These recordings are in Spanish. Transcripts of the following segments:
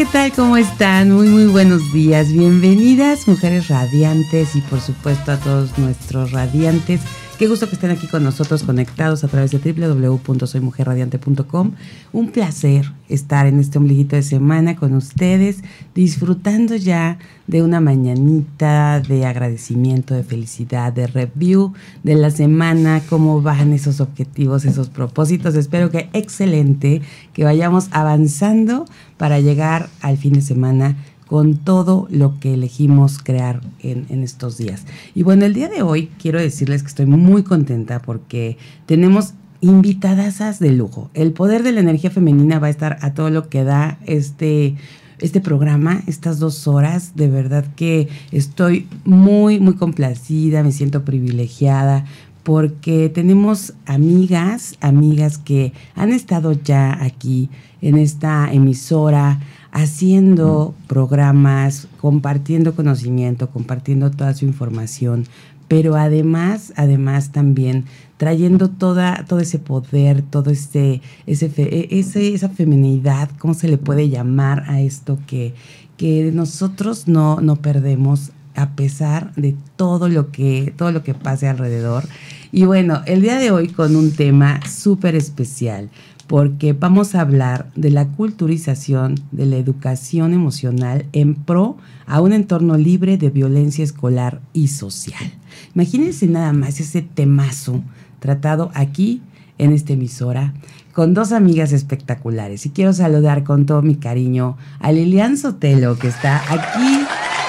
¿Qué tal? ¿Cómo están? Muy, muy buenos días. Bienvenidas, mujeres radiantes y por supuesto a todos nuestros radiantes Qué gusto que estén aquí con nosotros conectados a través de www.soymujerradiante.com. Un placer estar en este ombliguito de semana con ustedes, disfrutando ya de una mañanita de agradecimiento, de felicidad, de review de la semana, cómo van esos objetivos, esos propósitos. Espero que excelente, que vayamos avanzando para llegar al fin de semana con todo lo que elegimos crear en, estos días. Y bueno, el día de hoy quiero decirles que estoy muy contenta porque tenemos invitadas de lujo. El poder de la energía femenina va a estar a todo lo que da este este programa, estas dos horas. De verdad que estoy muy, muy complacida, me siento privilegiada porque tenemos amigas, amigas que han estado ya aquí en esta emisora haciendo programas, compartiendo conocimiento, compartiendo toda su información, pero además, además también trayendo toda, todo ese poder, todo este, ese, ese, esa feminidad, ¿cómo se le puede llamar a esto que, que nosotros no, no perdemos a pesar de todo lo que, todo lo que pase alrededor? Y bueno, el día de hoy con un tema súper especial porque vamos a hablar de la culturización de la educación emocional en pro a un entorno libre de violencia escolar y social. Imagínense nada más ese temazo tratado aquí en esta emisora con dos amigas espectaculares. Y quiero saludar con todo mi cariño a Lilian Sotelo, que está aquí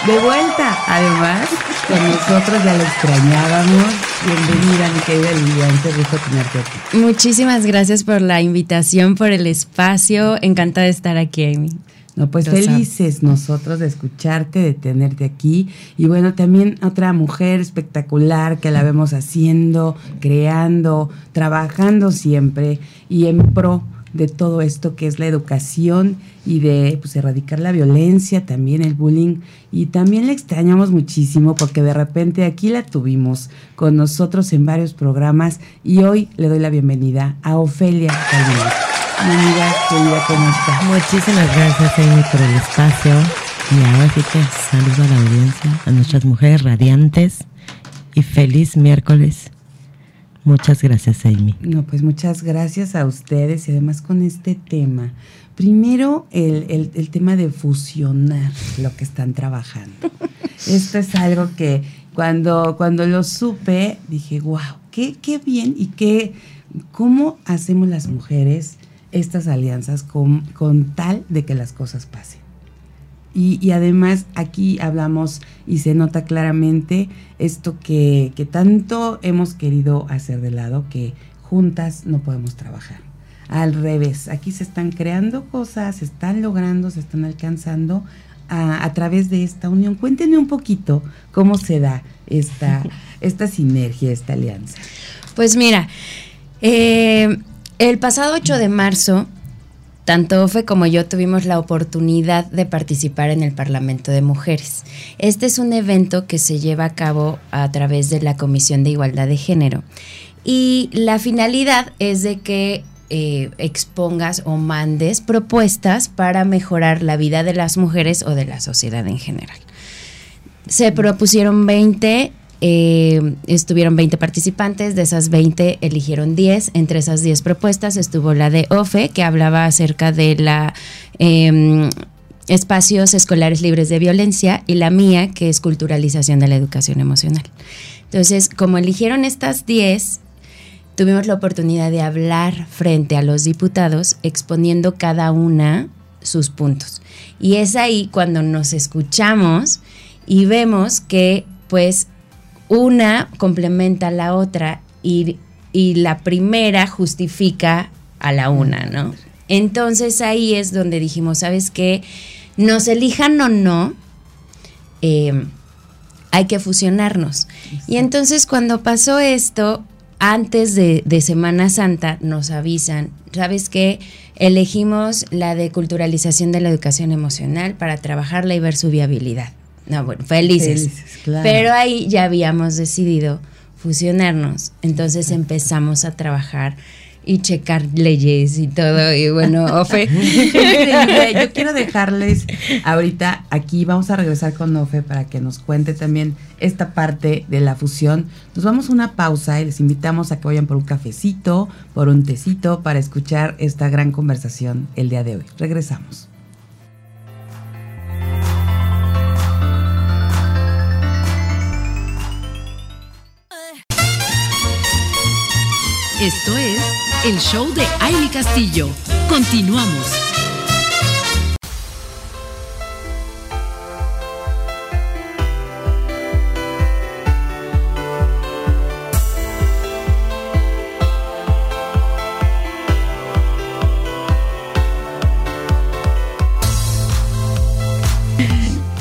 de vuelta, además, con nosotros ya lo extrañábamos. Bienvenida, mi querida Lilian, qué gusto tenerte aquí. Muchísimas gracias por la invitación, por el espacio. Encantada de estar aquí, Amy. No, pues felices nosotros de escucharte, de tenerte aquí. Y bueno, también otra mujer espectacular que la vemos haciendo, creando, trabajando siempre y en pro de todo esto que es la educación y de pues, erradicar la violencia, también el bullying. Y también la extrañamos muchísimo porque de repente aquí la tuvimos con nosotros en varios programas y hoy le doy la bienvenida a Ofelia Calvino. Amiga, querida, ¿cómo está? Muchísimas gracias, Amy, por el espacio. Y ahora sí que saludo a la audiencia, a nuestras mujeres radiantes y feliz miércoles Muchas gracias, Amy. No, pues muchas gracias a ustedes y además con este tema. Primero, el, el, tema de fusionar lo que están trabajando. Esto es algo que cuando, cuando lo supe, dije, wow, qué, qué bien y qué, cómo hacemos las mujeres estas alianzas con, con tal de que las cosas pasen. Y, además aquí hablamos y se nota claramente esto que, tanto hemos querido hacer de lado, que juntas no podemos trabajar. Al revés, aquí se están creando cosas, se están logrando, se están alcanzando a, través de esta unión. Cuéntenme un poquito cómo se da esta, esta sinergia, esta alianza. Pues mira, eh, el pasado 8 de marzo tanto Ofe como yo tuvimos la oportunidad de participar en el Parlamento de Mujeres. Este es un evento que se lleva a cabo a través de la Comisión de Igualdad de Género y la finalidad es de que eh, expongas o mandes propuestas para mejorar la vida de las mujeres o de la sociedad en general. Se propusieron 20 eh, estuvieron 20 participantes, de esas 20 eligieron 10. Entre esas 10 propuestas estuvo la de OFE, que hablaba acerca de la... Em, espacios escolares libres de violencia y la mía, que es culturalización de la educación emocional. Entonces, como eligieron estas 10, tuvimos la oportunidad de hablar frente a los diputados exponiendo cada una sus puntos. Y es ahí cuando nos escuchamos y vemos que pues una complementa a la otra y, y la primera justifica a la una, ¿no? Entonces ahí es donde dijimos, ¿sabes qué? Nos elijan o no, eh, hay que fusionarnos. Y entonces cuando pasó esto, antes de, Semana Santa nos avisan, ¿sabes qué? Elegimos la de culturalización de la educación emocional para trabajarla y ver su viabilidad. No, bueno, felices. Pero ahí ya habíamos decidido fusionarnos. Entonces empezamos a trabajar y checar leyes y todo. Y bueno, Ofe. Yo quiero dejarles ahorita aquí, vamos a regresar con Ofe para que nos cuente también esta parte de la fusión. Nos vamos a una pausa y les invitamos a que vayan por un cafecito, por un tecito para escuchar esta gran conversación el día de hoy. Regresamos. Esto es el show de Aile Castillo. Continuamos.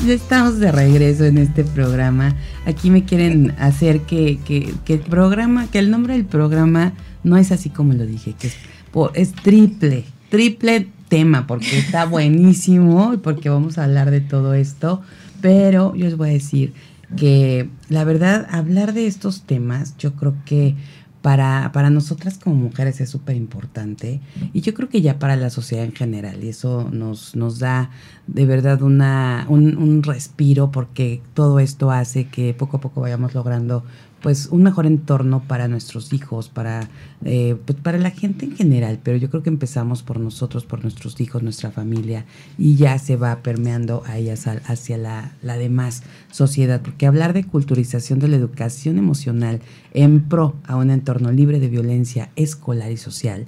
Estamos de regreso en este programa. Aquí me quieren hacer que, que, que el programa, que el nombre del programa no es así como lo dije, que es, es triple, triple tema, porque está buenísimo y porque vamos a hablar de todo esto. Pero yo les voy a decir que la verdad, hablar de estos temas, yo creo que para, para nosotras como mujeres es súper importante y yo creo que ya para la sociedad en general y eso nos, nos da de verdad una, un, un respiro porque todo esto hace que poco a poco vayamos logrando pues un mejor entorno para nuestros hijos, para, eh, pues, para la gente en general, pero yo creo que empezamos por nosotros, por nuestros hijos, nuestra familia, y ya se va permeando ahí hacia, hacia la, la demás sociedad, porque hablar de culturización de la educación emocional en pro a un entorno libre de violencia escolar y social,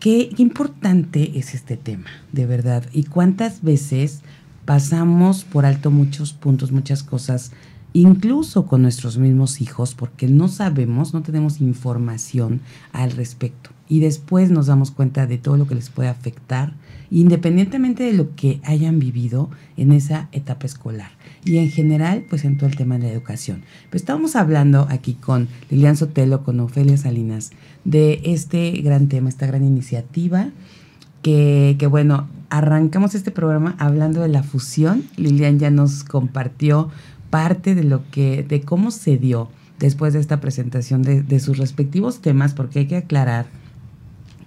qué importante es este tema, de verdad, y cuántas veces pasamos por alto muchos puntos, muchas cosas incluso con nuestros mismos hijos, porque no sabemos, no tenemos información al respecto. Y después nos damos cuenta de todo lo que les puede afectar, independientemente de lo que hayan vivido en esa etapa escolar. Y en general, pues en todo el tema de la educación. Pues estamos hablando aquí con Lilian Sotelo, con Ofelia Salinas, de este gran tema, esta gran iniciativa, que, que bueno, arrancamos este programa hablando de la fusión. Lilian ya nos compartió parte de lo que, de cómo se dio después de esta presentación de, sus respectivos temas, porque hay que aclarar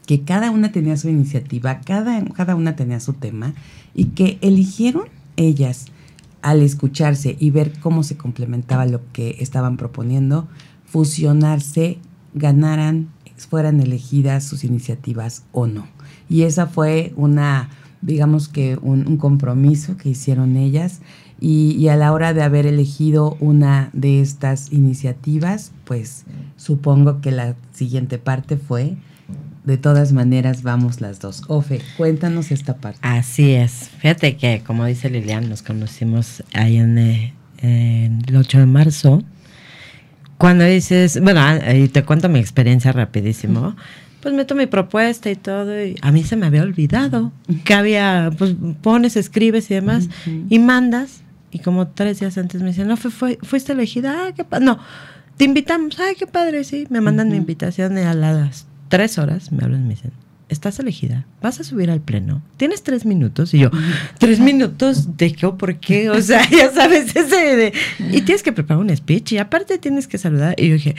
que cada una tenía su iniciativa, cada, cada una tenía su tema, y que eligieron ellas al escucharse y ver cómo se complementaba lo que estaban proponiendo, fusionarse, ganaran, fueran elegidas sus iniciativas o no. Y esa fue una, digamos que un, un compromiso que hicieron ellas y, a la hora de haber elegido una de estas iniciativas, pues supongo que la siguiente parte fue, de todas maneras vamos las dos. Ofe, cuéntanos esta parte. Así es. Fíjate que, como dice Lilian, nos conocimos ahí en, eh, el 8 de marzo. Cuando dices, bueno, ah, y te cuento mi experiencia rapidísimo. Pues meto mi propuesta y todo, y a mí se me había olvidado que había, pues pones, escribes y demás, y mandas, y como tres días antes me dicen, no, fue, fuiste elegida, ah, qué padre. No, te invitamos, ay, qué padre, sí. Me mandan mi invitación y a las tres horas me hablan y me dicen, estás elegida, vas a subir al pleno, tienes tres minutos. Y yo, ¿tres minutos de qué o por qué? O sea, ya sabes, ese de... Y tienes que preparar un speech y aparte tienes que saludar. Y yo dije,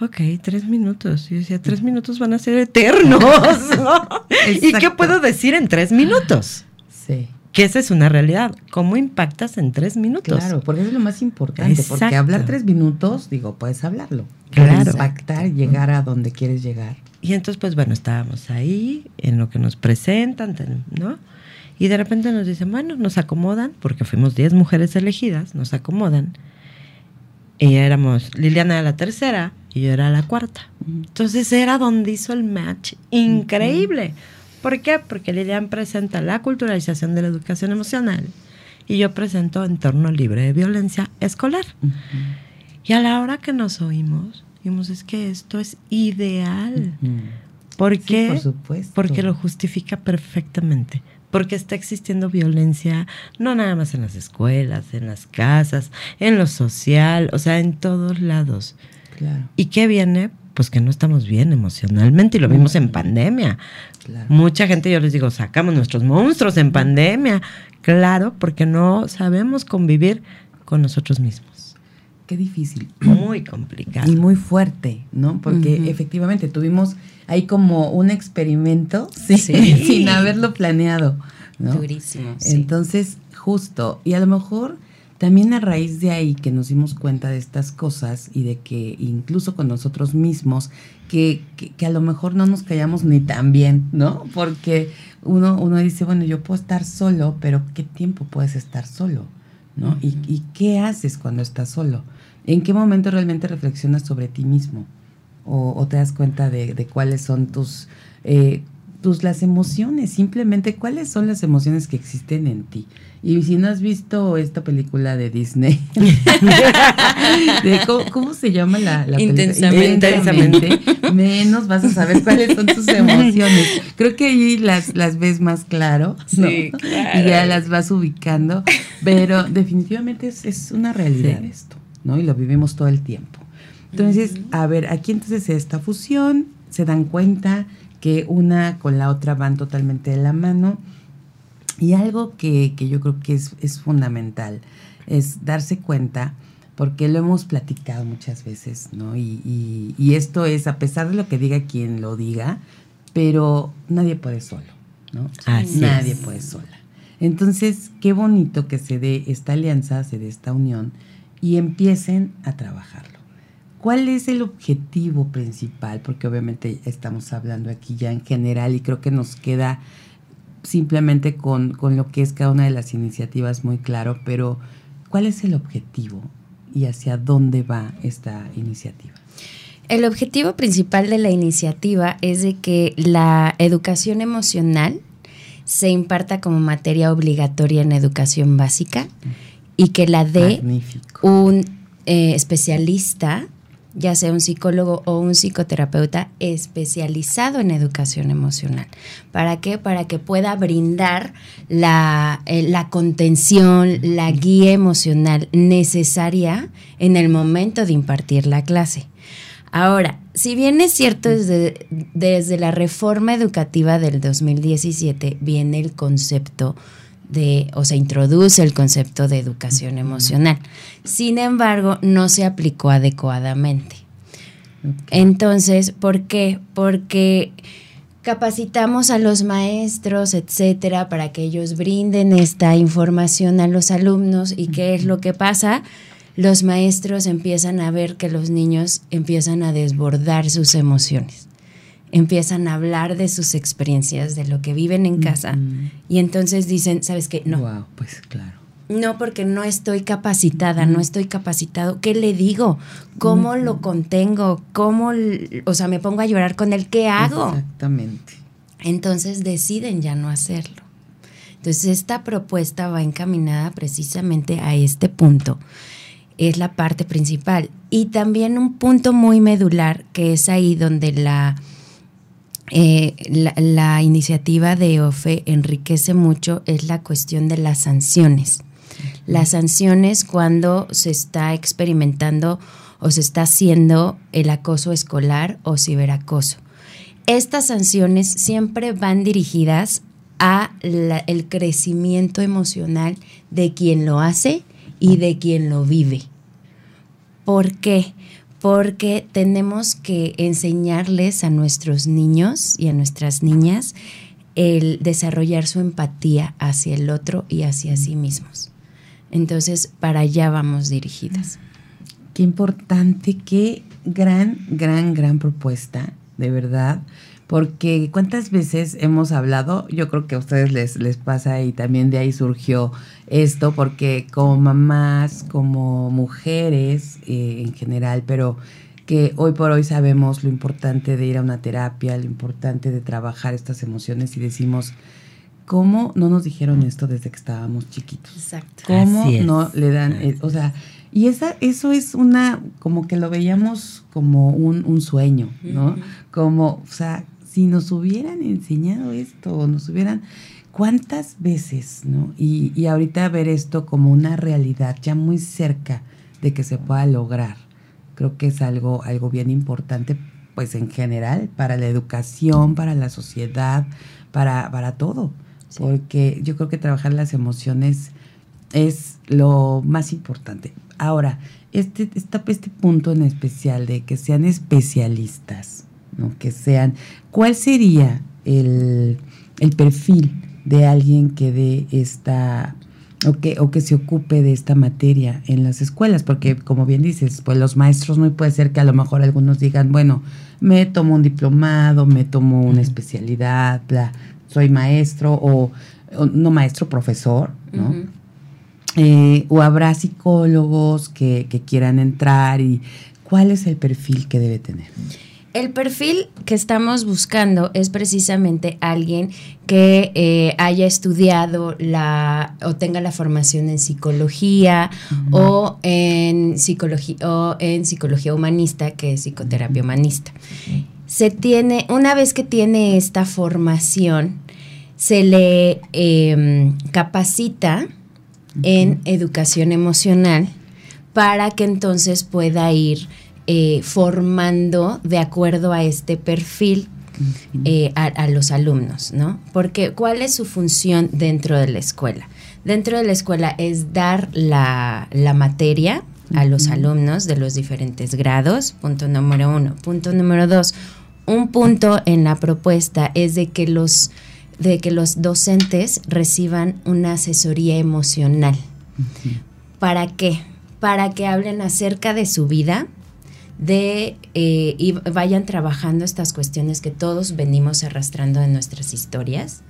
ok, tres minutos. Y yo decía, tres minutos van a ser eternos. ¿Y qué puedo decir en tres minutos? Sí que esa es una realidad. ¿Cómo impactas en tres minutos? Claro, porque eso es lo más importante. Porque hablar tres minutos, digo, puedes hablarlo. Claro. Impactar, llegar a donde quieres llegar. Y entonces, pues bueno, estábamos ahí, en lo que nos presentan, ¿no? Y de repente nos dicen, bueno, nos acomodan, porque fuimos 10 mujeres elegidas, nos acomodan. Y éramos, Liliana era la tercera y yo era la cuarta. Entonces era donde hizo el match increíble. ¿Por qué? Porque Lilian presenta la culturalización de la educación emocional y yo presento entorno libre de violencia escolar. Y a la hora que nos oímos, vimos, es que esto es ideal. ¿Por qué? por supuesto. Porque lo justifica perfectamente. Porque está existiendo violencia, no nada más en las escuelas, en las casas, en lo social, o sea, en todos lados. Claro. ¿Y qué viene? Pues que no estamos bien emocionalmente y lo vimos en pandemia. Claro. Mucha gente, yo les digo, sacamos nuestros monstruos en pandemia. Claro, porque no sabemos convivir con nosotros mismos. Qué difícil. Muy complicado. Y muy fuerte, ¿no? Porque efectivamente tuvimos ahí como un experimento sí, Sí. sin haberlo planeado, ¿no? Durísimo. sí. Entonces, justo, y a lo mejor también a raíz de ahí que nos dimos cuenta de estas cosas y de que incluso con nosotros mismos, que, que, que a lo mejor no nos callamos ni tan bien, ¿no? Porque uno, uno dice, bueno, yo puedo estar solo, pero ¿qué tiempo puedes estar solo? ¿No? ¿Y, ¿Y qué haces cuando estás solo? ¿En qué momento realmente reflexionas sobre ti mismo? ¿O, o te das cuenta de, de cuáles son tus, eh, tus las emociones? Simplemente, ¿cuáles son las emociones que existen en ti? Y si no has visto esta película de Disney, de ¿cómo, cómo se llama la, la película? Intensamente. Intensamente, menos vas a saber cuáles son tus emociones. Creo que ahí las, las ves más claro, ¿no? Sí, claro. Y ya las vas ubicando, pero definitivamente es, es una realidad Sí. esto, ¿no? Y lo vivimos todo el tiempo. Entonces, a ver, aquí entonces esta fusión, se dan cuenta que una con la otra van totalmente de la mano. Y algo que, que yo creo que es, es fundamental es darse cuenta, porque lo hemos platicado muchas veces, ¿no? Y, y- y esto es, a pesar de lo que diga quien lo diga, pero nadie puede solo, ¿no? Así nadie es. puede sola. Entonces, qué bonito que se dé esta alianza, se dé esta unión y empiecen a trabajarlo. ¿Cuál es el objetivo principal? Porque obviamente estamos hablando aquí ya en general y creo que nos queda simplemente con, con lo que es cada una de las iniciativas muy claro, pero ¿cuál es el objetivo y hacia dónde va esta iniciativa? El objetivo principal de la iniciativa es de que la educación emocional se imparta como materia obligatoria en educación básica y que la dé Magnífico. un eh, especialista, ya sea un psicólogo o un psicoterapeuta especializado en educación emocional. ¿Para qué? Para que pueda brindar la, eh, la contención, la guía emocional necesaria en el momento de impartir la clase. Ahora, si bien es cierto desde, desde la reforma educativa del 2017 viene el concepto de, o se introduce el concepto de educación emocional. Sin embargo, no se aplicó adecuadamente. Entonces, ¿por qué? Porque capacitamos a los maestros, etcétera, para que ellos brinden esta información a los alumnos y qué es lo que pasa. Los maestros empiezan a ver que los niños empiezan a desbordar sus emociones, empiezan a hablar de sus experiencias, de lo que viven en casa, y entonces dicen, ¿sabes qué? No, Wow, pues claro. no, porque no estoy capacitada, no estoy capacitado. ¿Qué le digo? ¿Cómo lo contengo? ¿Cómo, o sea, me pongo a llorar con él? ¿Qué hago? Exactamente. Entonces deciden ya no hacerlo. Entonces esta propuesta va encaminada precisamente a este punto. Es la parte principal. Y también un punto muy medular, que es ahí donde la, eh, la, iniciativa de OFE enriquece mucho, es la cuestión de las sanciones. Las sanciones cuando se está experimentando o se está haciendo el acoso escolar o ciberacoso. Estas sanciones siempre van dirigidas a el crecimiento emocional de quien lo hace y de quien lo vive. ¿Por qué? Porque tenemos que enseñarles a nuestros niños y a nuestras niñas el desarrollar su empatía hacia el otro y hacia sí mismos. Entonces, para allá vamos dirigidas. Qué importante, qué gran, gran, gran propuesta. de verdad, porque cuántas veces hemos hablado, yo creo que a ustedes les, les pasa y también de ahí surgió esto, porque como mamás, como mujeres eh, en general, pero que hoy por hoy sabemos lo importante de ir a una terapia, lo importante de trabajar estas emociones y decimos, ¿cómo no nos dijeron esto desde que estábamos chiquitos? Exacto. ¿Cómo Así es. no le dan, eh, o sea, y esa, eso es una, como que lo veíamos como un, un sueño, ¿no? Como, o sea, si nos hubieran enseñado esto, nos hubieran, ¿cuántas veces, no? Y, y ahorita ver esto como una realidad ya muy cerca de que se pueda lograr, creo que es algo, algo bien importante, pues en general, para la educación, para la sociedad, para, para todo. Sí. Porque yo creo que trabajar las emociones es lo más importante. Ahora, este, esta- este punto en especial de que sean especialistas, ¿no? que sean, ¿cuál sería el, el perfil de alguien que dé esta o que, o que se ocupe de esta materia en las escuelas? Porque como bien dices, pues los maestros no puede ser que a lo mejor algunos digan, bueno, me tomo un diplomado, me tomo una especialidad, bla, soy maestro o, o no maestro, profesor, ¿no? Eh, o habrá psicólogos que, que quieran entrar y cuál es el perfil que debe tener. El perfil que estamos buscando es precisamente alguien que eh, haya estudiado la o tenga la formación en psicología o en psicología o en psicología humanista, que es psicoterapia humanista. Se tiene una vez que tiene esta formación, se le eh, capacita en educación emocional para que entonces pueda ir eh, formando de acuerdo a este perfil eh, a, a los alumnos, ¿no? Porque ¿cuál es su función dentro de la escuela? Dentro de la escuela es dar la, la materia a los alumnos de los diferentes grados, punto número uno. Punto número dos, un punto en la propuesta es de que los, de que los docentes reciban una asesoría emocional. ¿Para qué? Para que hablen acerca de su vida, de eh, y vayan trabajando estas cuestiones que todos venimos arrastrando en nuestras historias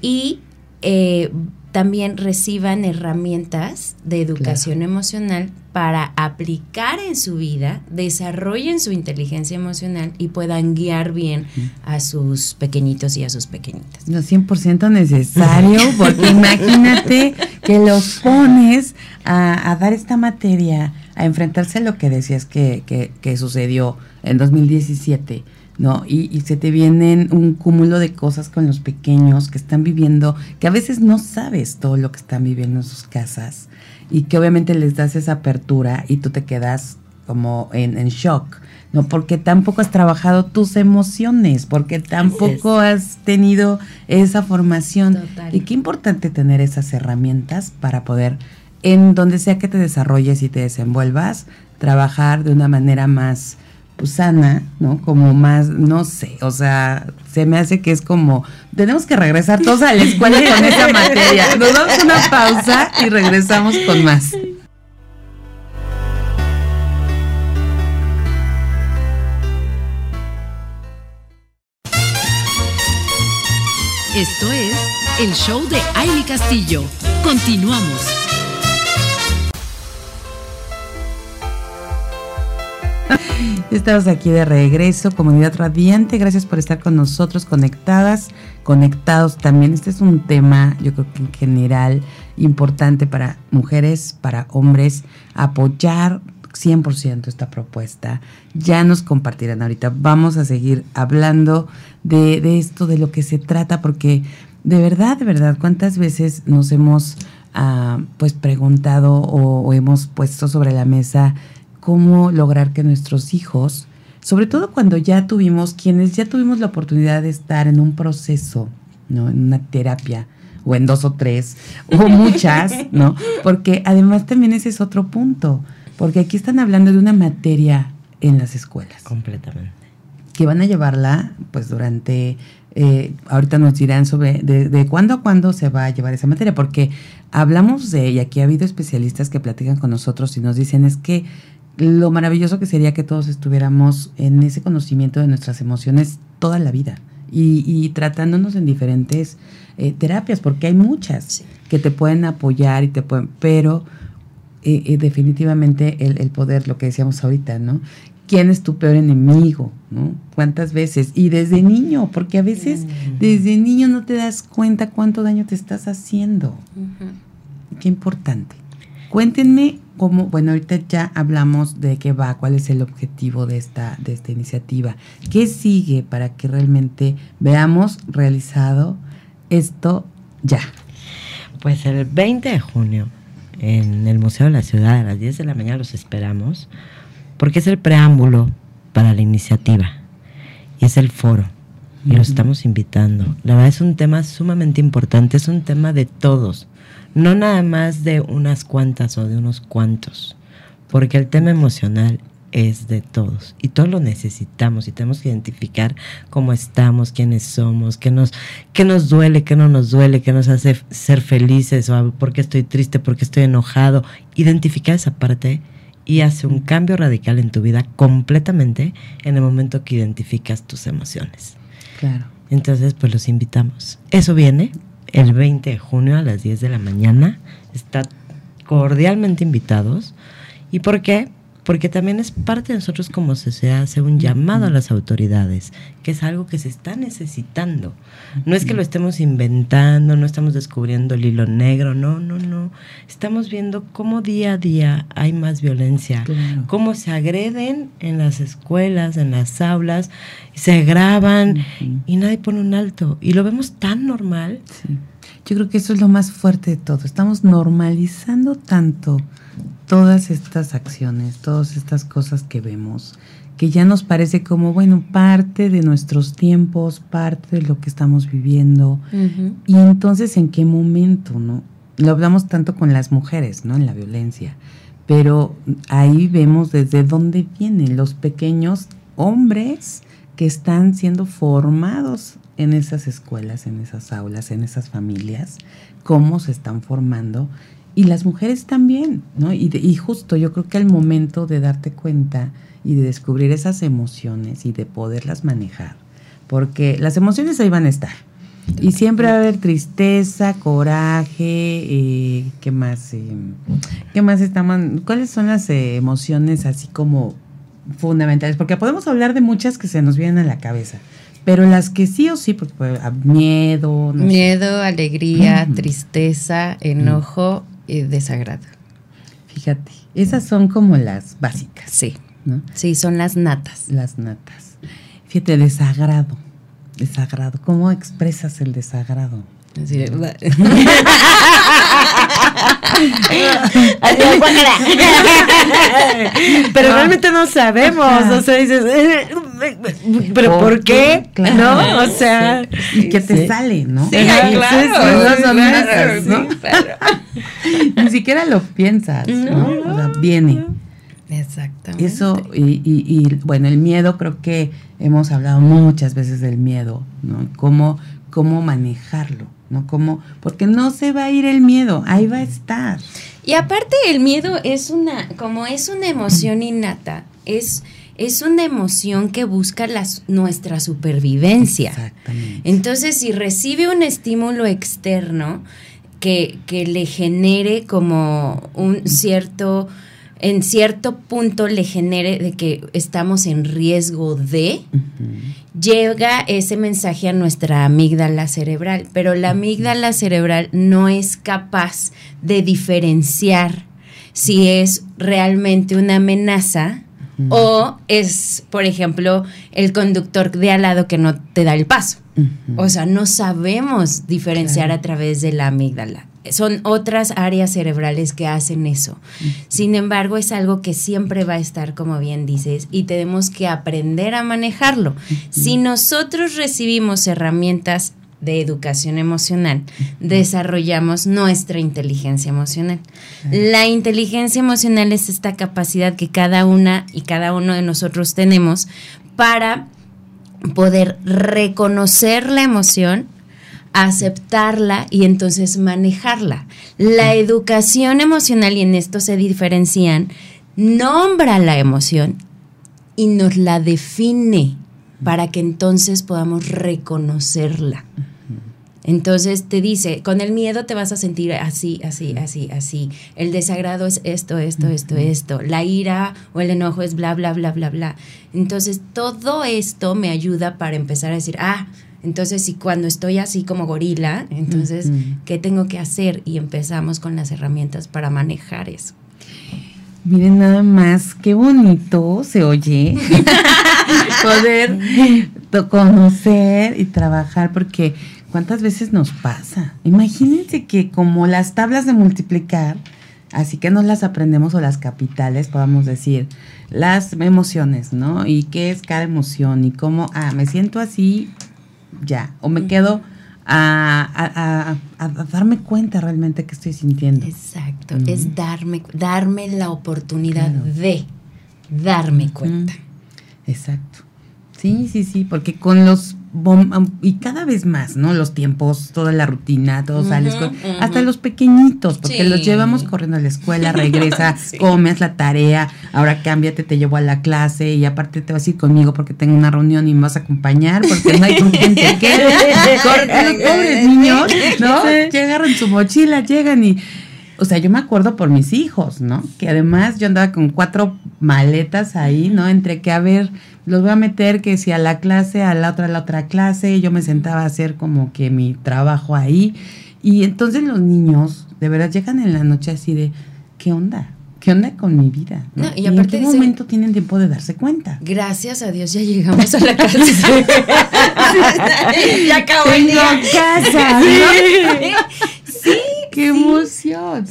y eh, también reciban herramientas de educación emocional para aplicar en su vida, desarrollen su inteligencia emocional y puedan guiar bien a sus pequeñitos y a sus pequeñitas. No 100% necesario, porque imagínate que los pones a, a dar esta materia, a enfrentarse a lo que decías que, que, que sucedió en 2017, ¿no? Y, y se te vienen un cúmulo de cosas con los pequeños que están viviendo, que a veces no sabes todo lo que están viviendo en sus casas y que obviamente les das esa apertura y tú te quedas como en, en shock, ¿no? Porque tampoco has trabajado tus emociones, porque tampoco has tenido esa formación. Total. Y qué importante tener esas herramientas para poder, en donde sea que te desarrolles y te desenvuelvas, trabajar de una manera más pues, sana, ¿no? Como más, no sé, o sea, se me hace que es como, tenemos que regresar todos a la escuela con esa materia. Nos damos una pausa y regresamos con más. Esto es el show de Aile Castillo. Continuamos. Estamos aquí de regreso, comunidad radiante. Gracias por estar con nosotros, conectadas, conectados también. Este es un tema, yo creo que en general, importante para mujeres, para hombres, apoyar 100% esta propuesta. Ya nos compartirán ahorita. Vamos a seguir hablando de, esto, de lo que se trata, porque de verdad, de verdad, ¿cuántas veces nos hemos ah, pues preguntado o hemos puesto sobre la mesa cómo lograr que nuestros hijos, sobre todo cuando ya tuvimos, quienes ya tuvimos la oportunidad de estar en un proceso, ¿no? En una terapia, o en dos o tres, o muchas, ¿no? Porque además también ese es otro punto, porque aquí están hablando de una materia en las escuelas, Completamente. que van a llevarla, pues durante, eh, ahorita nos dirán sobre de, de cuándo a cuándo se va a llevar esa materia, porque hablamos de, y aquí ha habido especialistas que platican con nosotros y nos dicen es que lo maravilloso que sería que todos estuviéramos en ese conocimiento de nuestras emociones toda la vida y, tratándonos en diferentes eh, terapias, porque hay muchas que te pueden apoyar y te pueden, pero eh, eh, definitivamente el, el, poder, lo que decíamos ahorita, ¿no? ¿Quién es tu peor enemigo? ¿no? ¿Cuántas veces? Y desde niño, porque a veces desde niño no te das cuenta cuánto daño te estás haciendo. Qué importante. Cuéntenme bueno, ahorita ya hablamos de qué va, cuál es el objetivo de esta, de esta iniciativa. ¿Qué sigue para que realmente veamos realizado esto ya? Pues el 20 de junio en el Museo de la Ciudad a las 10 de la mañana los esperamos porque es el preámbulo para la iniciativa y es el foro y los estamos invitando. La verdad es un tema sumamente importante, es un tema de todos, no nada más de unas cuantas o de unos cuantos, porque el tema emocional es de todos y todos lo necesitamos y tenemos que identificar cómo estamos, quiénes somos, qué nos, qué nos duele, qué no nos duele, qué nos hace ser felices o por qué estoy triste, por qué estoy enojado. Identificar esa parte y hace un cambio radical en tu vida completamente en el momento que identificas tus emociones. Claro. Entonces, pues los invitamos. Eso viene el 20 de junio a las 10 de la mañana. Están cordialmente invitados. ¿Y por qué? Porque también es parte de nosotros como sociedad hacer un llamado a las autoridades, que es algo que se está necesitando. No es que lo estemos inventando, no estamos descubriendo el hilo negro, no, no, no. Estamos viendo cómo día a día hay más violencia, cómo se agreden en las escuelas, en las aulas, se graban y nadie pone un alto. Y lo vemos tan normal. Yo creo que eso es lo más fuerte de todo. Estamos normalizando tanto todas estas acciones, todas estas cosas que vemos, que ya nos parece como, bueno, parte de nuestros tiempos, parte de lo que estamos viviendo. Y entonces, ¿en qué momento, no? Lo hablamos tanto con las mujeres, ¿no? En la violencia. Pero ahí vemos desde dónde vienen los pequeños hombres que están siendo formados en esas escuelas, en esas aulas, en esas familias, cómo se están formando y las mujeres también, ¿no? Y, y justo yo creo que al momento de darte cuenta y de descubrir esas emociones y de poderlas manejar, porque las emociones ahí van a estar. Y siempre va a haber tristeza, coraje, eh, ¿qué más? Eh, ¿Qué más estamos? ¿Cuáles son las eh, emociones así como fundamentales? Porque podemos hablar de muchas que se nos vienen a la cabeza, pero las que sí o sí, porque pues, miedo. miedo, alegría, tristeza, enojo desagrado. Fíjate, esas son como las básicas. Sí. ¿no? Sí, son las natas. Las natas. Fíjate, desagrado. Desagrado. ¿Cómo expresas el desagrado? pero realmente no sabemos, o sea, dices, eh, pero ¿por, qué? ¿No? O sea, y que te sale, ¿no? Sí, claro, Ni siquiera lo piensas, ¿no? O sea, viene. Exactamente. Eso, y, y, bueno, el miedo, creo que hemos hablado muchas veces del miedo, ¿no? Cómo, cómo manejarlo ¿no? Como, porque no se va a ir el miedo, ahí va a estar. Y aparte el miedo es una, como es una emoción innata, es, es una emoción que busca nuestra supervivencia. Exactamente. Entonces, si recibe un estímulo externo que, que le genere como un cierto en cierto punto le genere de que estamos en riesgo de, llega ese mensaje a nuestra amígdala cerebral, pero la amígdala cerebral no es capaz de diferenciar si es realmente una amenaza o es, por ejemplo, el conductor de al lado que no te da el paso. O sea, no sabemos diferenciar a través de la amígdala son otras áreas cerebrales que hacen eso. Sin embargo, es algo que siempre va a estar, como bien dices, y tenemos que aprender a manejarlo. Si nosotros recibimos herramientas de educación emocional, desarrollamos nuestra inteligencia emocional. La inteligencia emocional es esta capacidad que cada una y cada uno de nosotros tenemos para poder reconocer la emoción aceptarla y entonces manejarla. La educación emocional, y en esto se diferencian, nombra la emoción y nos la define para que entonces podamos reconocerla. Entonces te dice, con el miedo te vas a sentir así, así, así, así. El desagrado es esto, esto, esto, esto. La ira o el enojo es bla, bla, bla, bla, bla. Entonces todo esto me ayuda para empezar a decir, ah, entonces si cuando estoy así como gorila, entonces, ¿qué tengo que hacer? Y empezamos con las herramientas para manejar eso. Miren nada más, qué bonito se oye poder conocer y trabajar, porque ¿Cuántas veces nos pasa? Imagínense que como las tablas de multiplicar, así que no las aprendemos o las capitales, podamos decir, las emociones, ¿no? Y qué es cada emoción y cómo, ah, me siento así, ya, o me quedo a, darme cuenta realmente que estoy sintiendo. Exacto, es darme, darme la oportunidad de darme cuenta. Exacto. Sí, sí, sí, porque con los y cada vez más, ¿no? Los tiempos, toda la rutina, todos sales hasta los pequeñitos, porque los llevamos corriendo a la escuela, regresa, comes la tarea, ahora cámbiate, te llevo a la clase y aparte te vas a ir conmigo porque tengo una reunión y me vas a acompañar porque no hay con quien te quede. los pobres niños, ¿no? Llegan en su mochila, llegan y o sea, yo me acuerdo por mis hijos, ¿no? Que además yo andaba con cuatro maletas ahí, ¿no? Entre que, a ver, los voy a meter que si a la clase, a la otra, a la otra clase, yo me sentaba a hacer como que mi trabajo ahí. Y entonces los niños, de verdad, llegan en la noche así de, ¿qué onda? ¿Qué onda con mi vida? y, en qué momento tienen tiempo de darse cuenta? Gracias a Dios ya llegamos a la casa. ya acabó el día. casa. Sí, qué emoción.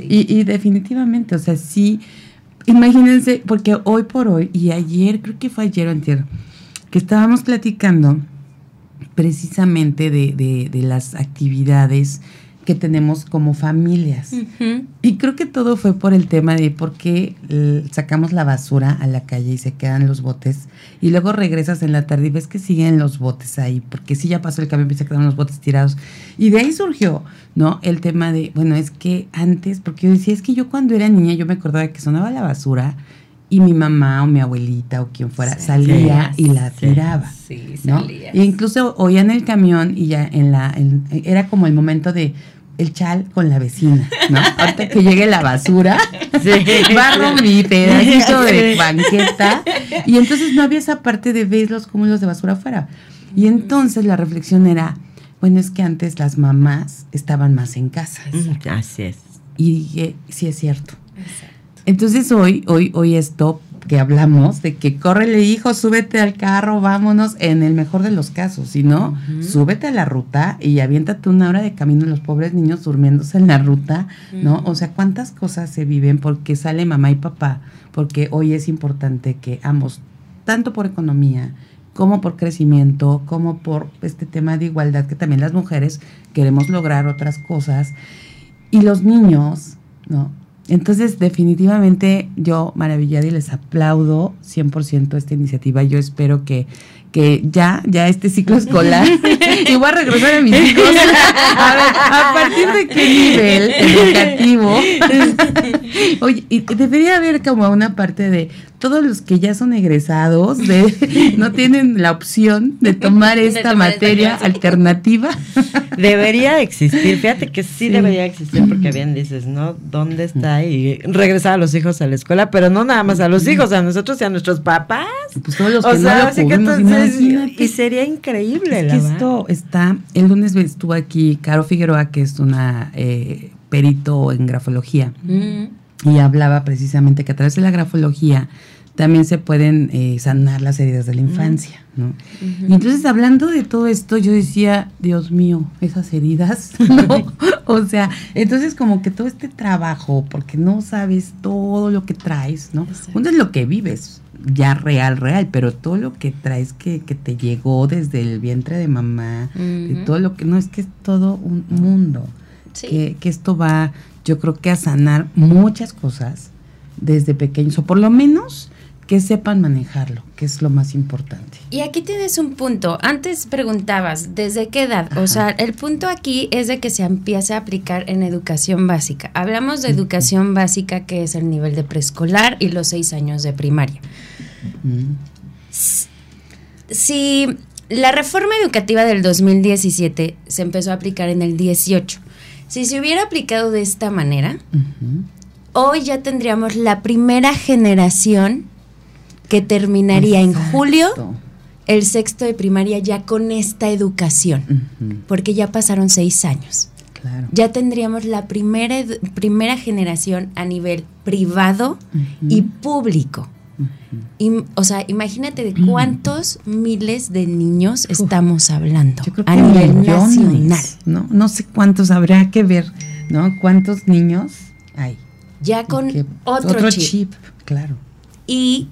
Y, y definitivamente, o sea, sí imagínense, porque hoy por hoy, y ayer, creo que fue ayer o anterior, que estábamos platicando precisamente de, de, de las actividades que tenemos como familias. Y creo que todo fue por el tema de por qué sacamos la basura a la calle y se quedan los botes y luego regresas en la tarde y ves que siguen los botes ahí, porque si ya pasó el camión y se quedaron los botes tirados. Y de ahí surgió, ¿no? El tema de, bueno, es que antes, porque yo decía, es que yo cuando era niña yo me acordaba que sonaba la basura y mi mamá o mi abuelita o quien fuera salía y la tiraba. Sí, salía. E incluso oía en el camión y ya en la era como el momento de el chal con la vecina, ¿no? Ahorita que llegue la basura, barro mi pedacito de banqueta y entonces no había esa parte de ver los cúmulos de basura afuera. Y entonces la reflexión era, bueno, es que antes las mamás estaban más en casa. Así es. Y dije, sí es cierto. Exacto. Entonces hoy, hoy, hoy esto que hablamos de que córrele hijo, súbete al carro, vámonos, en el mejor de los casos, si no, súbete a la ruta y aviéntate una hora de camino los pobres niños durmiéndose en la ruta, ¿no? O sea, cuántas cosas se viven porque sale mamá y papá, porque hoy es importante que ambos, tanto por economía, como por crecimiento, como por este tema de igualdad, que también las mujeres queremos lograr otras cosas, y los niños, ¿no? Entonces, definitivamente yo maravillada y les aplaudo 100% esta iniciativa. Yo espero que, que ya, ya este ciclo escolar, y voy a regresar a mis hijos, a ver, a partir de qué nivel educativo, oye, y debería haber como una parte de todos los que ya son egresados de, no tienen la opción de tomar esta materia alternativa. Debería existir, fíjate que sí, debería existir porque bien dices, ¿no? ¿Dónde está? Y regresar a los hijos a la escuela, pero no nada más a los hijos, a nosotros y a nuestros papás. Pues todos los que no y sería increíble. Es que esto está, el lunes estuvo aquí Caro Figueroa, que es una eh, perito en grafología. Mm. Y hablaba precisamente que a través de la grafología también se pueden eh, sanar las heridas de la infancia, ¿no? Y entonces hablando de todo esto, yo decía, Dios mío, esas heridas, ¿no? o sea, entonces como que todo este trabajo, porque no sabes todo lo que traes, ¿no? Uno es lo que vives, ya real, real, pero todo lo que traes que, que te llegó desde el vientre de mamá, de todo lo que, no, es que es todo un mundo, que, que esto va, yo creo que a sanar muchas cosas desde pequeños, o por lo menos que sepan manejarlo, que es lo más importante. Y aquí tienes un punto. Antes preguntabas, ¿desde qué edad? O sea, el punto aquí es de que se empiece a aplicar en educación básica. Hablamos de educación básica, que es el nivel de preescolar y los seis años de primaria. Si la reforma educativa del 2017 se empezó a aplicar en el 18, si se hubiera aplicado de esta manera, hoy ya tendríamos la primera generación que terminaría en julio el sexto de primaria ya con esta educación, porque ya pasaron seis años. Ya tendríamos la primera, primera generación a nivel privado y público. O sea, imagínate de cuántos miles de niños estamos hablando a nivel nacional. ¿no? no sé cuántos habrá que ver, ¿no? ¿Cuántos niños hay? Ya con otro, chip. Claro. Y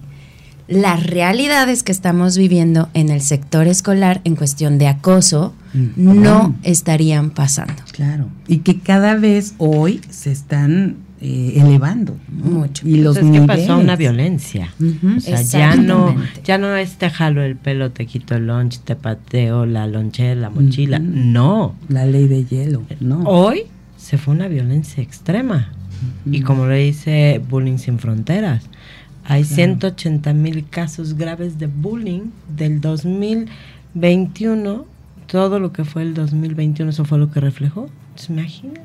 las realidades que estamos viviendo en el sector escolar en cuestión de acoso no estarían pasando. Claro, y que cada vez hoy se están eh, elevando mucho. Y los pues es que pasó una violencia. O sea, ya no, ya no es te jalo el pelo, te quito el lunch, te pateo la lonchera, la mochila. No. La ley de hielo, no. Hoy se fue una violencia extrema. Y como le dice Bullying Sin Fronteras, hay 180 mil casos graves de bullying del 2021. Todo lo que fue el 2021, eso fue lo que reflejó. ¿Se imagina?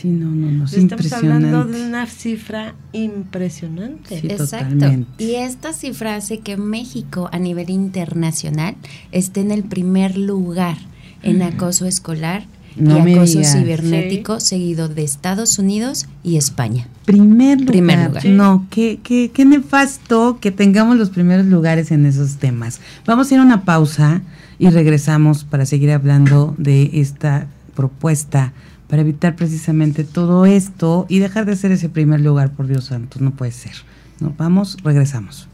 Sí, no, no, no. Estamos hablando de una cifra impresionante. Exacto. Y esta cifra hace que México a nivel internacional esté en el primer lugar en acoso escolar y acoso cibernético, seguido de Estados Unidos y España. Primer lugar. No, qué, qué, qué nefasto que tengamos los primeros lugares en esos temas. Vamos a ir a una pausa y regresamos para seguir hablando de esta propuesta para evitar precisamente todo esto y dejar de ser ese primer lugar, por Dios santo, no puede ser. Nos vamos, regresamos.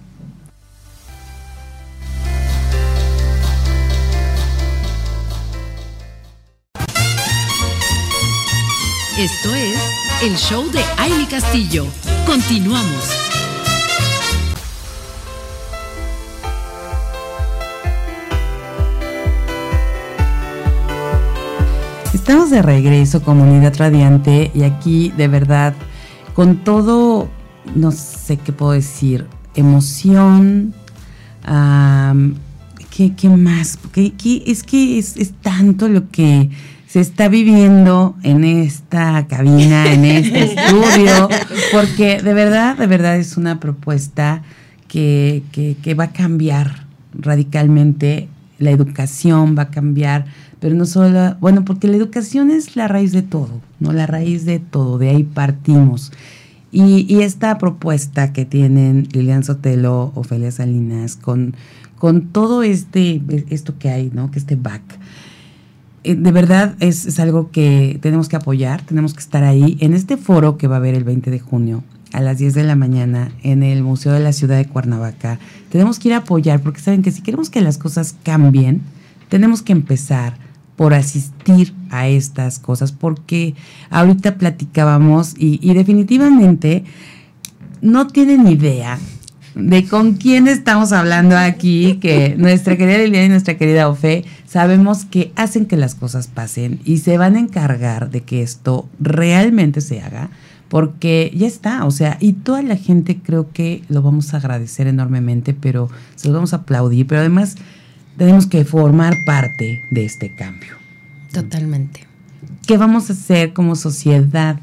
Esto es el show de Aile Castillo. Continuamos. Estamos de regreso, comunidad radiante, y aquí de verdad, con todo, no sé qué puedo decir, emoción, ¿qué, más? es que es tanto lo que se está viviendo en esta cabina, en este estudio, porque de verdad, de verdad es una propuesta que, que, va a cambiar radicalmente la educación, va a cambiar, pero no solo, bueno, porque la educación es la raíz de todo, ¿no? La raíz de todo, de ahí partimos. Y, y esta propuesta que tienen Lilian Sotelo, Ofelia Salinas, con, con todo este, esto que hay, ¿no? Que este back eh, de verdad es, algo que tenemos que apoyar, tenemos que estar ahí en este foro que va a haber el 20 de junio a las 10 de la mañana en el Museo de la Ciudad de Cuernavaca. Tenemos que ir a apoyar porque saben que si queremos que las cosas cambien, tenemos que empezar por asistir a estas cosas, porque ahorita platicábamos y, definitivamente no tienen idea de con quién estamos hablando aquí, que nuestra querida Liliana y nuestra querida Ofe sabemos que hacen que las cosas pasen y se van a encargar de que esto realmente se haga, porque ya está, o sea, y toda la gente creo que lo vamos a agradecer enormemente, pero se lo vamos a aplaudir, pero además tenemos que formar parte de este cambio. Totalmente. ¿Qué vamos a hacer como sociedad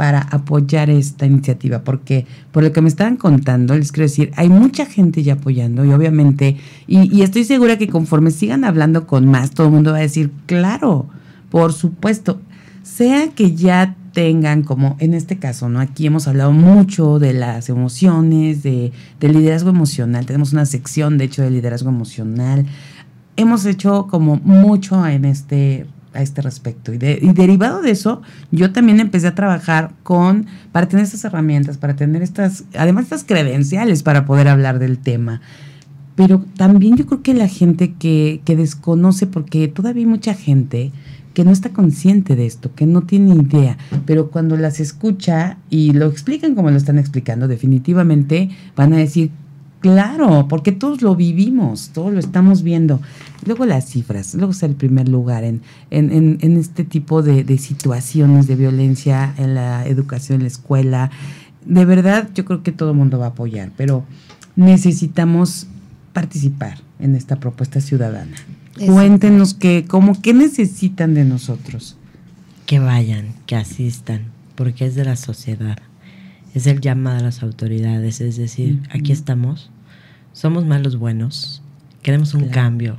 para apoyar esta iniciativa, porque por lo que me estaban contando, les quiero decir, hay mucha gente ya apoyando y obviamente, y, estoy segura que conforme sigan hablando con más, todo el mundo va a decir, claro, por supuesto, sea que ya tengan como en este caso, ¿no? Aquí hemos hablado mucho de las emociones, de, del liderazgo emocional, tenemos una sección de hecho de liderazgo emocional, hemos hecho como mucho en este a este respecto. Y, derivado de eso, yo también empecé a trabajar con, para tener estas herramientas, para tener estas, además estas credenciales para poder hablar del tema. Pero también yo creo que la gente que, que desconoce, porque todavía hay mucha gente que no está consciente de esto, que no tiene idea, pero cuando las escucha y lo explican como lo están explicando, definitivamente van a decir, Claro, porque todos lo vivimos, todos lo estamos viendo. Luego las cifras, luego es el primer lugar en, en, en, en este tipo de, de, situaciones de violencia en la educación, en la escuela. De verdad, yo creo que todo el mundo va a apoyar, pero necesitamos participar en esta propuesta ciudadana. Exacto. Cuéntenos que, como, qué necesitan de nosotros. Que vayan, que asistan, porque es de la sociedad es el llamado a las autoridades, es decir, uh -huh. aquí estamos, somos malos buenos, queremos un claro. cambio,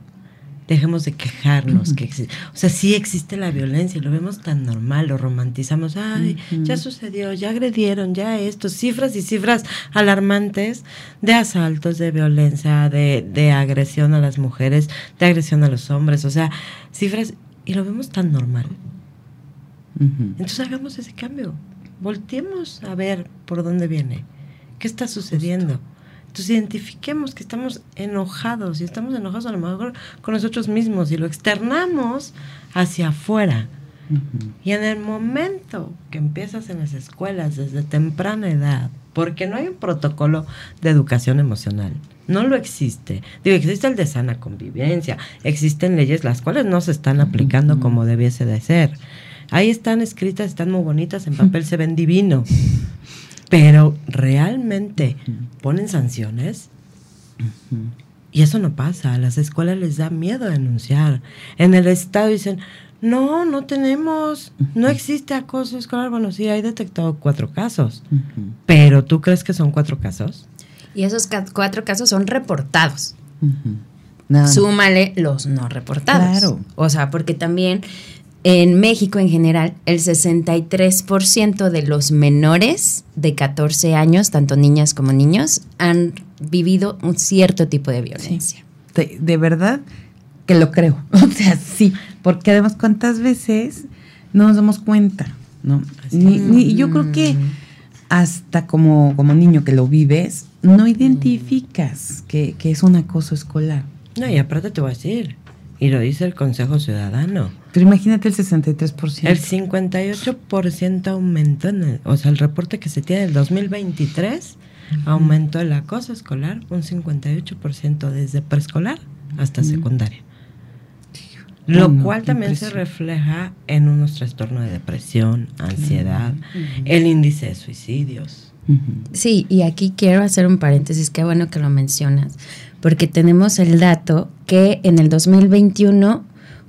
dejemos de quejarnos, uh -huh. que o sea, sí existe la violencia, lo vemos tan normal, lo romantizamos, ay, uh -huh. ya sucedió, ya agredieron, ya esto, cifras y cifras alarmantes de asaltos, de violencia, de, de agresión a las mujeres, de agresión a los hombres, o sea, cifras, y lo vemos tan normal. Entonces hagamos ese cambio volteemos a ver por dónde viene, qué está sucediendo. Justo. Entonces identifiquemos que estamos enojados y estamos enojados a lo mejor con nosotros mismos y lo externamos hacia afuera. Uh -huh. Y en el momento que empiezas en las escuelas desde temprana edad, porque no hay un protocolo de educación emocional, no lo existe. Digo, existe el de sana convivencia, existen leyes las cuales no se están aplicando uh -huh. como debiese de ser. Ahí están escritas, están muy bonitas, en papel se ven divino. Pero realmente ponen sanciones. Y eso no pasa. A las escuelas les da miedo denunciar. En el Estado dicen, no, no tenemos, no existe acoso escolar. Bueno, sí, hay detectado cuatro casos. Pero ¿tú crees que son cuatro casos? Y esos cuatro casos son reportados. No. Súmale los no reportados. Claro. O sea, porque también en México en general, el 63% de los menores de 14 años, tanto niñas como niños, han vivido un cierto tipo de violencia. Sí. De, de, verdad que lo creo. O sea, sí, porque además cuántas veces no nos damos cuenta, ¿no? Ni, ni, yo creo que hasta como, como niño que lo vives, no identificas que, que es un acoso escolar. No, y aparte te voy a decir, y lo dice el Consejo Ciudadano. Pero imagínate el 63%. El 58% aumentó, en el, o sea, el reporte que se tiene del 2023 uh -huh. aumentó el acoso escolar un 58% desde preescolar hasta uh -huh. secundaria. Lo no, cual también se refleja en unos trastornos de depresión, ansiedad, uh -huh. el índice de suicidios. Sí, y aquí quiero hacer un paréntesis, qué bueno que lo mencionas, porque tenemos el dato que en el 2021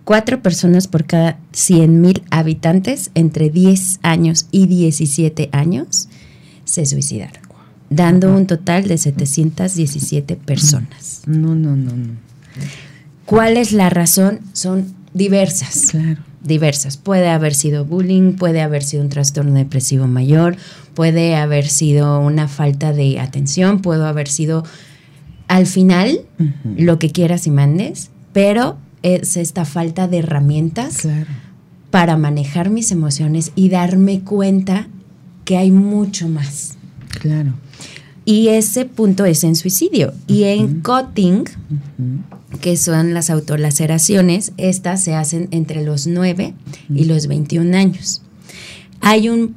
cuatro personas por cada 100 mil habitantes entre 10 años y 17 años se suicidaron, dando un total de 717 personas. No, no, no, no. ¿Cuál es la razón? Son diversas. Claro. Diversas. Puede haber sido bullying, puede haber sido un trastorno depresivo mayor, puede haber sido una falta de atención, puede haber sido al final uh -huh. lo que quieras y mandes, pero es esta falta de herramientas claro. para manejar mis emociones y darme cuenta que hay mucho más. Claro. Y ese punto es en suicidio. Uh -huh. Y en cutting, uh -huh. que son las autolaceraciones, estas se hacen entre los 9 uh -huh. y los 21 años. Hay un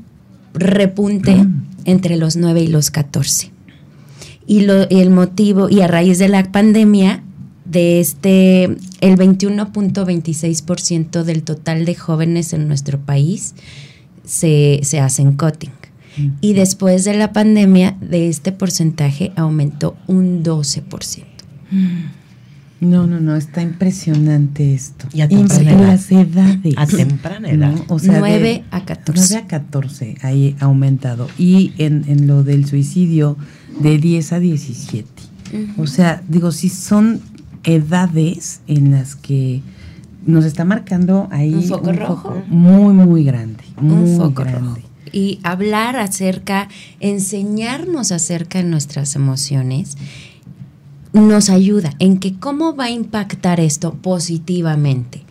repunte entre los 9 y los 14. Y, lo, y el motivo, y a raíz de la pandemia, de este, el 21.26% del total de jóvenes en nuestro país se, se hacen cutting. -huh. Y después de la pandemia, de este porcentaje aumentó un 12%. No, no, no, está impresionante esto. Y a temprana edad. Las edades. A temprana edad. ¿no? O sea, 9 de, a 14. 9 a 14 ahí ha aumentado. Y en, en lo del suicidio, de 10 a 17. Uh -huh. O sea, digo, si son edades en las que nos está marcando ahí un foco un rojo foco muy muy grande muy un foco grande. rojo. Y hablar acerca enseñarnos acerca de nuestras emociones nos ayuda en que cómo va a impactar esto positivamente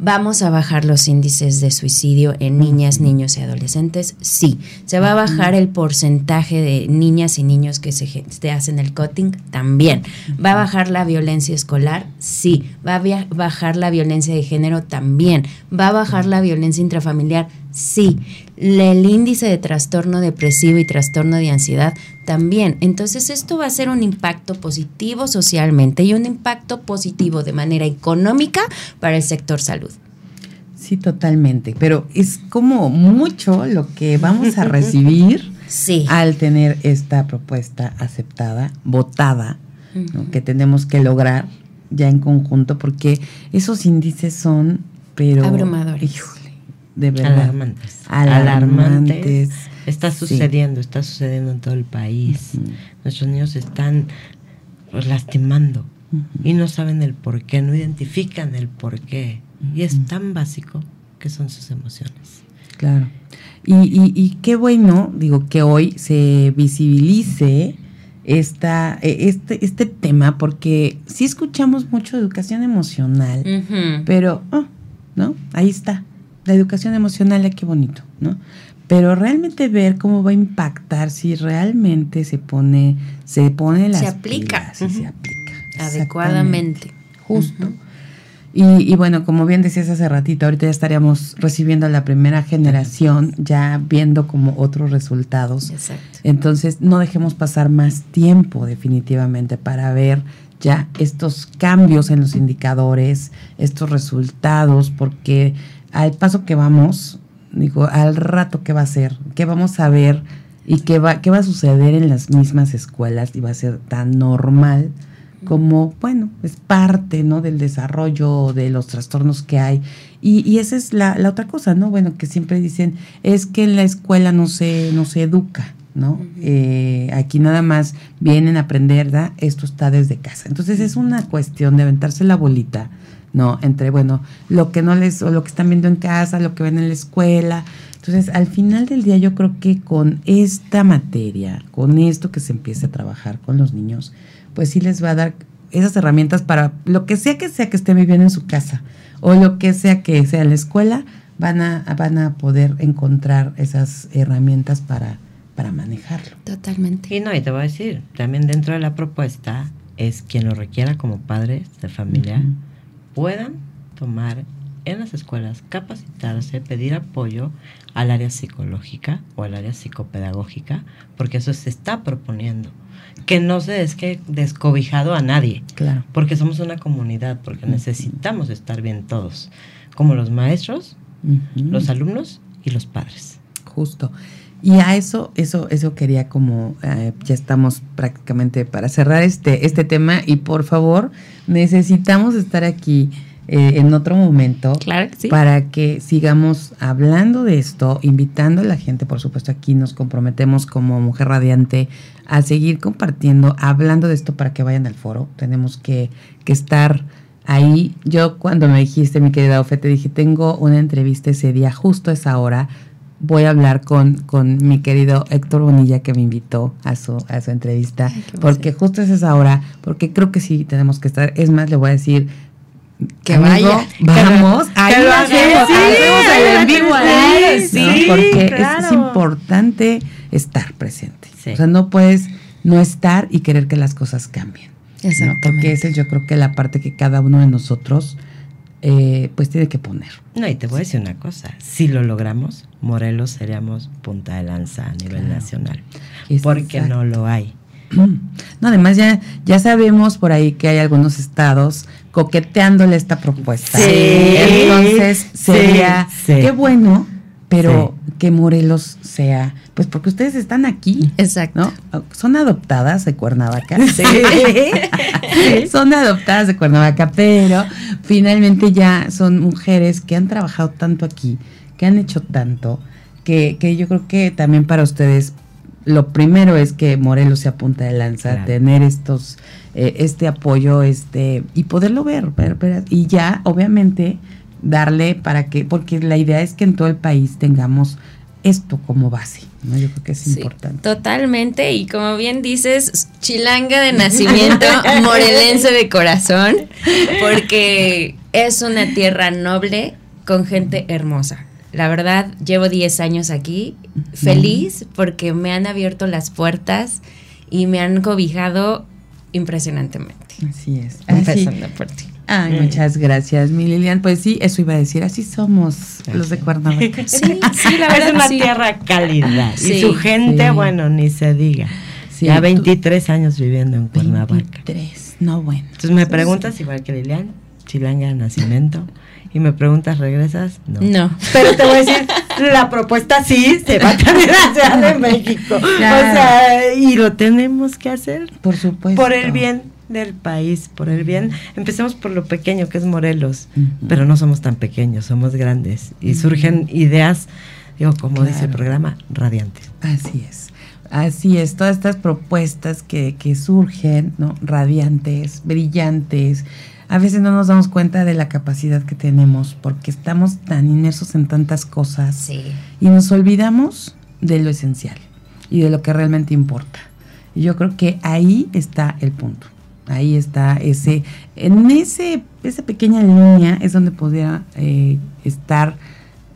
¿Vamos a bajar los índices de suicidio en niñas, niños y adolescentes? Sí. ¿Se va a bajar el porcentaje de niñas y niños que se, hacen el cutting? También. ¿Va a bajar la violencia escolar? Sí. ¿Va a bajar la violencia de género? También. ¿Va a bajar la violencia intrafamiliar? Sí, el índice de trastorno depresivo y trastorno de ansiedad también. Entonces esto va a ser un impacto positivo socialmente y un impacto positivo de manera económica para el sector salud. Sí, totalmente. Pero es como mucho lo que vamos a recibir sí. al tener esta propuesta aceptada, votada, que tenemos que lograr ya en conjunto, porque esos índices son, pero... Abrumadores. De verdad. Alarmantes. Alarmantes. Está sucediendo, está sucediendo en todo el país. Nuestros niños están lastimando y no saben el por qué, no identifican el por qué. Y es tan básico que son sus emociones. Claro. Y, y, y, qué bueno, digo, que hoy se visibilice esta, e, este, este tema, porque sí escuchamos mucho educación emocional, pero, oh, ¿no? Ahí está. La educación emocional, qué bonito, ¿no? Pero realmente ver cómo va a impactar si realmente se pone, se pone las se aplica, pilas, se aplica adecuadamente. Justo. Y, bueno, como bien decías hace ratito, ahorita ya estaríamos recibiendo a la primera generación, ya viendo como otros resultados. Exacto. Entonces, no dejemos pasar más tiempo definitivamente para ver ya estos cambios en los indicadores, estos resultados, porque al paso que vamos, digo, al rato que va a ser, qué vamos a ver y qué va, qué va a suceder en las mismas escuelas y va a ser tan normal como, bueno, es parte, ¿no? Del desarrollo, de los trastornos que hay. Y, y esa es la, la, otra cosa, ¿no? Bueno, que siempre dicen, es que en la escuela no se, no se educa, ¿no? eh, aquí nada más vienen a aprender, ¿verdad? Esto está desde casa. Entonces es una cuestión de aventarse la bolita, ¿no? Entre, bueno, lo que no les, o lo que están viendo en casa, lo que ven en la escuela. Entonces, al final del día, yo creo que con esta materia, con esto que se empiece a trabajar con los niños, pues sí les va a dar esas herramientas para lo que sea que sea que esté viviendo en su casa o lo que sea que sea la escuela, van a, van a poder encontrar esas herramientas para, para manejarlo. Totalmente. Y no, y te voy a decir, también dentro de la propuesta es quien lo requiera como padres de familia, puedan tomar en las escuelas, capacitarse, pedir apoyo al área psicológica o al área psicopedagógica, porque eso se está proponiendo que no se es que descobijado a nadie. Claro. Porque somos una comunidad, porque necesitamos estar bien todos, como los maestros, los alumnos y los padres. Justo. Y a eso, eso, eso quería como, eh, ya estamos prácticamente para cerrar este, este tema y por favor, necesitamos estar aquí eh, en otro momento claro que sí. para que sigamos hablando de esto, invitando a la gente, por supuesto aquí nos comprometemos como Mujer Radiante a seguir compartiendo, hablando de esto para que vayan al foro, tenemos que, que estar ahí. Yo cuando me dijiste, mi querida Ofe, te dije, tengo una entrevista ese día, justo a esa hora, voy a hablar con, con mi querido Héctor Bonilla que me invitó a su, a su entrevista, Ay, porque justo es esa hora, porque creo que sí tenemos que estar, es más, le voy a decir, que amigo, vaya. vamos, ahí que lo hacemos, sí, hacemos el en vivo ahí, sí, ¿no? porque es- importante estar presente. O sea, no puedes no estar y querer que las cosas cambien. ¿no? Porque esa es yo creo que la parte que cada uno de nosotros eh, pues tiene que poner. No, y te voy a decir una cosa, si lo logramos, Morelos seríamos punta de lanza a nivel Claro. nacional, Es porque no lo hay. No, además ya, ya sabemos por ahí que hay algunos estados coqueteándole esta propuesta. Sí, Entonces sí, sería, sí. qué bueno, pero que Morelos sea, pues porque ustedes están aquí, Exacto. ¿no? Son adoptadas de Cuernavaca. son adoptadas de Cuernavaca, pero finalmente ya son mujeres que han trabajado tanto aquí, que han hecho tanto, que, que yo creo que también para ustedes lo primero es que Morelos se apunta de lanza, Claro. tener estos, eh, este apoyo, este, y poderlo ver, ver, ver, y ya, obviamente, darle para que, porque la idea es que en todo el país tengamos esto como base, ¿no? Yo creo que es Sí, importante. Totalmente, y como bien dices, chilanga de nacimiento, morelense de corazón, porque es una tierra noble con gente hermosa. La verdad, llevo 10 años aquí, feliz porque me han abierto las puertas y me han cobijado impresionantemente. Así es. Así, Empezando por ti. Ay, muchas gracias, mi Lilian. Pues sí, eso iba a decir, así somos los de Cuernavaca. Sí, sí, la verdad es una sí. tierra cálida. Sí. y su gente, Sí. bueno, ni se diga. Sí, ya tú- 23 años viviendo en Cuernavaca. 23, no bueno. Entonces me preguntas igual que Lilian, chilanga de nacimiento. Y me preguntas, ¿regresas? No. No. Pero te voy a decir, la propuesta sí se va también a Ciudad de México. O sea, y lo tenemos que hacer Por supuesto. por el bien del país, por el bien. Empecemos por lo pequeño que es Morelos, pero no somos tan pequeños, somos grandes y surgen ideas, digo, como dice el Claro. programa, radiantes. Así es. Así es, todas estas propuestas que, que surgen, ¿no? Radiantes, brillantes. A veces no nos damos cuenta de la capacidad que tenemos porque estamos tan inmersos en tantas cosas Sí. y nos olvidamos de lo esencial y de lo que realmente importa. Y yo creo que ahí está el punto. Ahí está ese, en ese, esa pequeña línea es donde podría eh, estar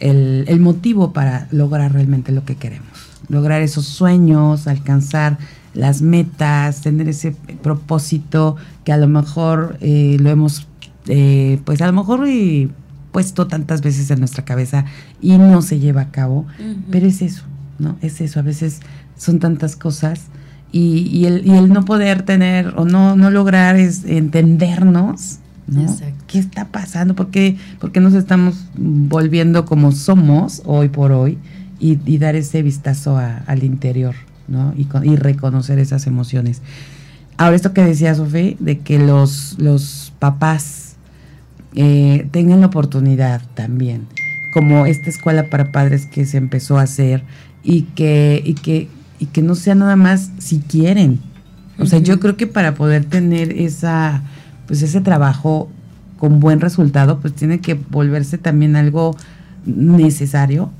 el, el motivo para lograr realmente lo que queremos. Lograr esos sueños, alcanzar las metas, tener ese propósito que a lo mejor eh, lo hemos, eh, pues a lo mejor eh, puesto tantas veces en nuestra cabeza y no se lleva a cabo, pero es eso, ¿no? Es eso, a veces son tantas cosas y, y el, y el no poder tener o no, no lograr es entendernos, ¿no? Exacto. ¿Qué está pasando? ¿Por qué, por qué nos estamos volviendo como somos hoy por hoy y, y dar ese vistazo a- al interior, ¿no? Y, con- y reconocer esas emociones. Ahora, esto que decía Sofía, de que los, los papás eh, tengan la oportunidad también, como esta escuela para padres que se empezó a hacer y que, y que, y que no sea nada más si quieren. O sea, yo creo que para poder tener esa, pues ese trabajo con buen resultado, pues tiene que volverse también algo necesario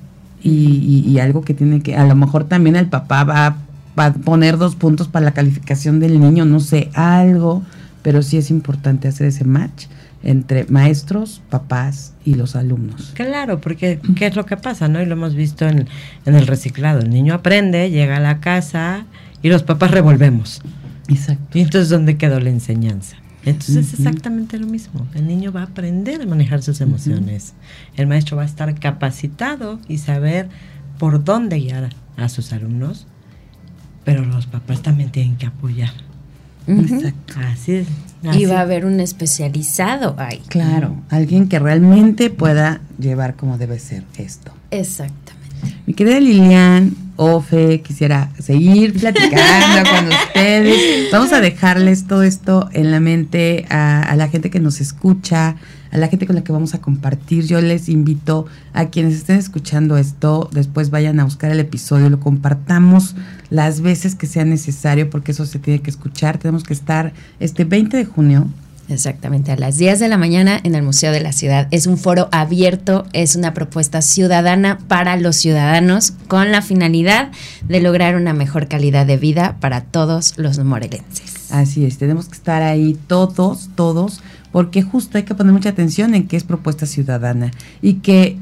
y, y- y algo que tiene que, a lo mejor también el papá va, va a poner dos puntos para la calificación del niño, no sé, algo, pero sí es importante hacer ese match entre maestros, papás y los alumnos. Claro, porque ¿qué es lo que pasa? no Y lo hemos visto en, en el reciclado. El niño aprende, llega a la casa y los papás revolvemos. Exacto. Y entonces, ¿dónde quedó la enseñanza? Entonces es exactamente lo mismo. El niño va a aprender a manejar sus emociones. El maestro va a estar capacitado y saber por dónde guiar a sus alumnos, pero los papás también tienen que apoyar. Exacto. Así es. Y va a haber un especializado ahí. Claro, alguien que realmente pueda llevar como debe ser esto. Exactamente. Mi querida Lilian, Ofe, quisiera seguir platicando con ustedes. Vamos a dejarles todo esto en la mente a, a la gente que nos escucha, a la gente con la que vamos a compartir. Yo les invito a quienes estén escuchando esto, después vayan a buscar el episodio, lo compartamos las veces que sea necesario, porque eso se tiene que escuchar. Tenemos que estar este 20 de junio Exactamente, a las 10 de la mañana en el Museo de la Ciudad. Es un foro abierto, es una propuesta ciudadana para los ciudadanos con la finalidad de lograr una mejor calidad de vida para todos los morelenses. Así es, tenemos que estar ahí todos, todos, porque justo hay que poner mucha atención en qué es propuesta ciudadana y que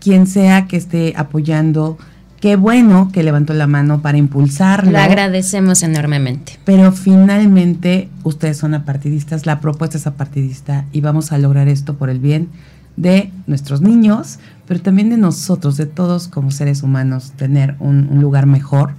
quien sea que esté apoyando, qué bueno que levantó la mano para impulsarlo. Lo agradecemos enormemente. Pero finalmente ustedes son apartidistas, la propuesta es apartidista y vamos a lograr esto por el bien de nuestros niños, pero también de nosotros, de todos como seres humanos, tener un, un lugar mejor.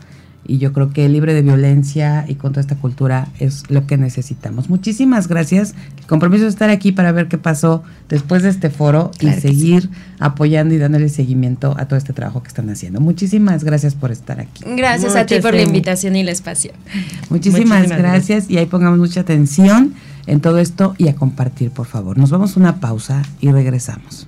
Y yo creo que libre de violencia y contra esta cultura es lo que necesitamos. Muchísimas gracias. El compromiso de estar aquí para ver qué pasó después de este foro Claro y seguir apoyando y dándole seguimiento a todo este trabajo que están haciendo. Muchísimas gracias por estar aquí. Gracias a ti por la invitación y el espacio. Muchísimas, Muchísimas gracias. y ahí pongamos mucha atención en todo esto y a compartir, por favor. Nos vamos a una pausa y regresamos.